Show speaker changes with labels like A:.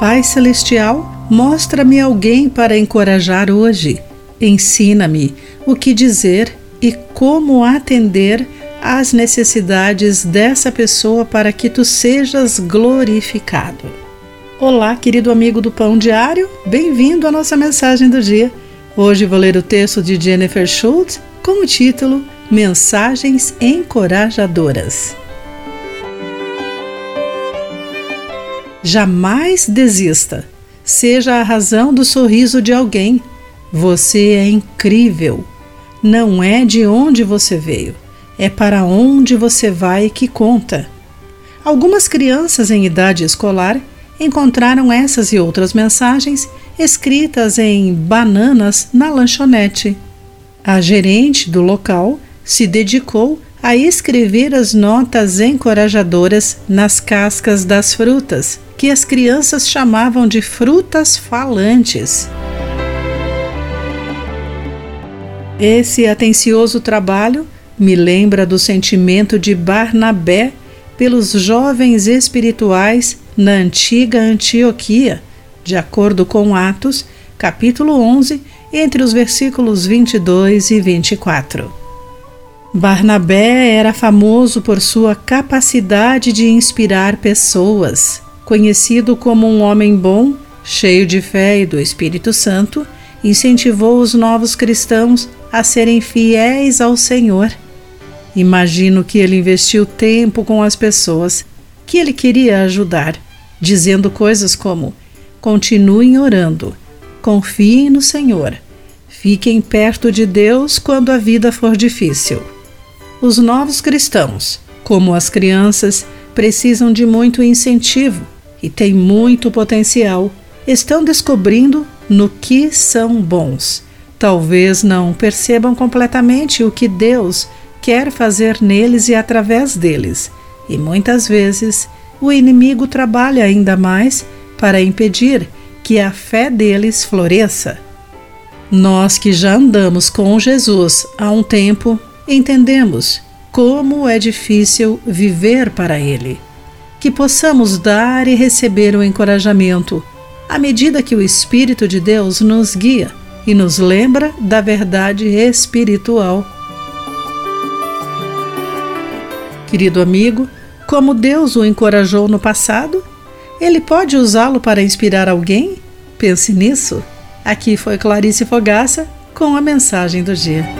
A: Pai Celestial, mostra-me alguém para encorajar hoje. Ensina-me o que dizer e como atender às necessidades dessa pessoa para que tu sejas glorificado. Olá, querido amigo do Pão Diário, bem-vindo à nossa mensagem do dia. Hoje vou ler o texto de Jennifer Schultz com o título Mensagens Encorajadoras. Jamais desista. Seja a razão do sorriso de alguém. Você é incrível. Não é de onde você veio, é para onde você vai que conta. Algumas crianças em idade escolar encontraram essas e outras mensagens escritas em bananas na lanchonete. A gerente do local se dedicou a escrever as notas encorajadoras nas cascas das frutas que as crianças chamavam de frutas falantes. Esse atencioso trabalho me lembra do sentimento de Barnabé pelos jovens espirituais na antiga Antioquia, de acordo com Atos, capítulo 11, entre os versículos 22 e 24. Barnabé era famoso por sua capacidade de inspirar pessoas conhecido como um homem bom, cheio de fé e do Espírito Santo, incentivou os novos cristãos a serem fiéis ao Senhor. Imagino que ele investiu tempo com as pessoas que ele queria ajudar, dizendo coisas como: continuem orando, confiem no Senhor, fiquem perto de Deus quando a vida for difícil. Os novos cristãos, como as crianças, precisam de muito incentivo e têm muito potencial, estão descobrindo no que são bons. Talvez não percebam completamente o que Deus quer fazer neles e através deles, e muitas vezes o inimigo trabalha ainda mais para impedir que a fé deles floresça. Nós que já andamos com Jesus há um tempo, entendemos como é difícil viver para Ele que possamos dar e receber o encorajamento à medida que o Espírito de Deus nos guia e nos lembra da verdade espiritual. Querido amigo, como Deus o encorajou no passado, ele pode usá-lo para inspirar alguém? Pense nisso. Aqui foi Clarice Fogaça com a mensagem do dia.